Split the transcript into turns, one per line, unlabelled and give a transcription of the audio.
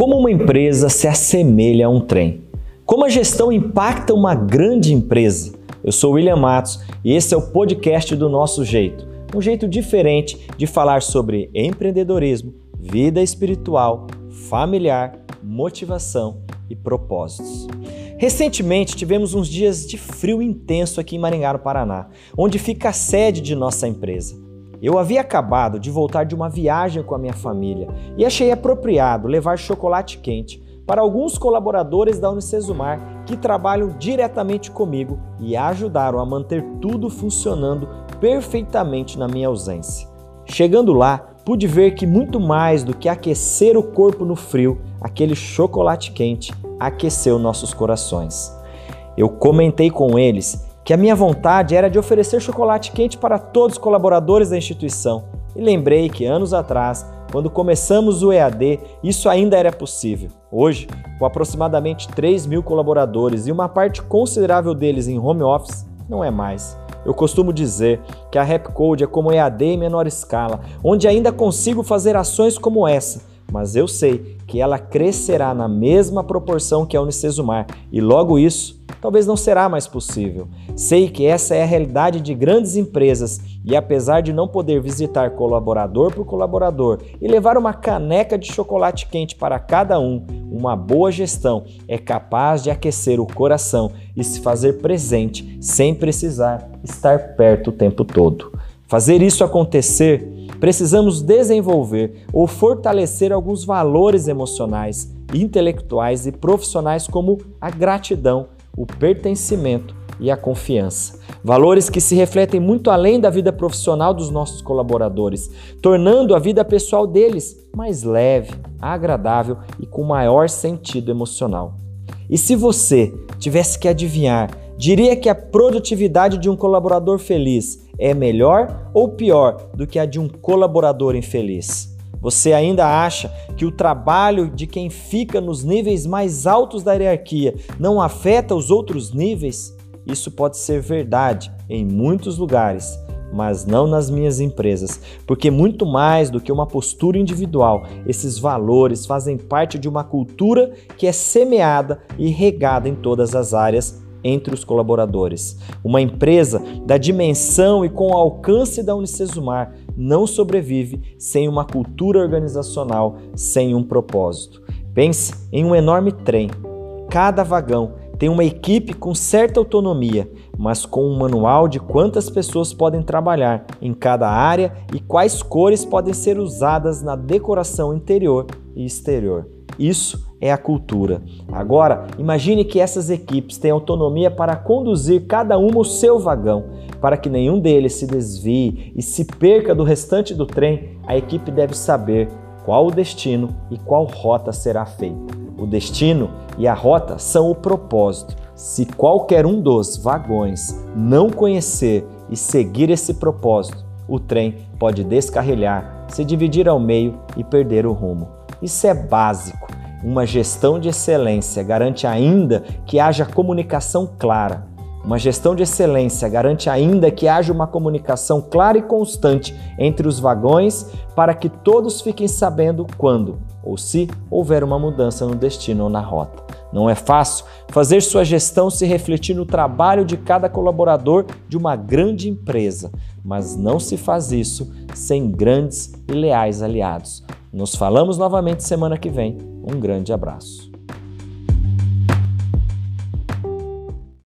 Como uma empresa se assemelha a um trem? Como a gestão impacta uma grande empresa? Eu sou William Matos e esse é o podcast do Nosso Jeito, um jeito diferente de falar sobre empreendedorismo, vida espiritual, familiar, motivação e propósitos. Recentemente tivemos uns dias de frio intenso aqui em Maringá, no Paraná, onde fica a sede de nossa empresa. Eu havia acabado de voltar de uma viagem com a minha família e achei apropriado levar chocolate quente para alguns colaboradores da Unicesumar que trabalham diretamente comigo e ajudaram a manter tudo funcionando perfeitamente na minha ausência. Chegando lá, pude ver que muito mais do que aquecer o corpo no frio, aquele chocolate quente aqueceu nossos corações. Eu comentei com eles que a minha vontade era de oferecer chocolate quente para todos os colaboradores da instituição. E lembrei que anos atrás, quando começamos o EAD, isso ainda era possível. Hoje, com aproximadamente 3 mil colaboradores e uma parte considerável deles em home office, não é mais. Eu costumo dizer que a Rapcode é como EAD em menor escala, onde ainda consigo fazer ações como essa, mas eu sei que ela crescerá na mesma proporção que a Unicesumar e logo isso talvez não será mais possível. Sei que essa é a realidade de grandes empresas e apesar de não poder visitar colaborador por colaborador e levar uma caneca de chocolate quente para cada um, uma boa gestão é capaz de aquecer o coração e se fazer presente sem precisar estar perto o tempo todo. Fazer isso acontecer precisamos desenvolver ou fortalecer alguns valores emocionais, intelectuais e profissionais como a gratidão, o pertencimento e a confiança. Valores que se refletem muito além da vida profissional dos nossos colaboradores, tornando a vida pessoal deles mais leve, agradável e com maior sentido emocional. E se você tivesse que adivinhar, diria que a produtividade de um colaborador feliz é melhor ou pior do que a de um colaborador infeliz? Você ainda acha que o trabalho de quem fica nos níveis mais altos da hierarquia não afeta os outros níveis? Isso pode ser verdade em muitos lugares, mas não nas minhas empresas, porque muito mais do que uma postura individual, esses valores fazem parte de uma cultura que é semeada e regada em todas as áreas entre os colaboradores. Uma empresa da dimensão e com o alcance da Unicesumar não sobrevive sem uma cultura organizacional, sem um propósito. Pense em um enorme trem. Cada vagão tem uma equipe com certa autonomia, mas com um manual de quantas pessoas podem trabalhar em cada área e quais cores podem ser usadas na decoração interior e exterior. Isso é a cultura. Agora, imagine que essas equipes têm autonomia para conduzir cada uma o seu vagão. Para que nenhum deles se desvie e se perca do restante do trem, a equipe deve saber qual o destino e qual rota será feita. O destino e a rota são o propósito. Se qualquer um dos vagões não conhecer e seguir esse propósito, o trem pode descarrilhar, se dividir ao meio e perder o rumo. Isso é básico. Uma gestão de excelência garante ainda que haja comunicação clara. Uma gestão de excelência garante ainda que haja uma comunicação clara e constante entre os vagões para que todos fiquem sabendo quando ou se houver uma mudança no destino ou na rota. Não é fácil fazer sua gestão se refletir no trabalho de cada colaborador de uma grande empresa, mas não se faz isso sem grandes e leais aliados. Nos falamos novamente semana que vem. Um grande abraço.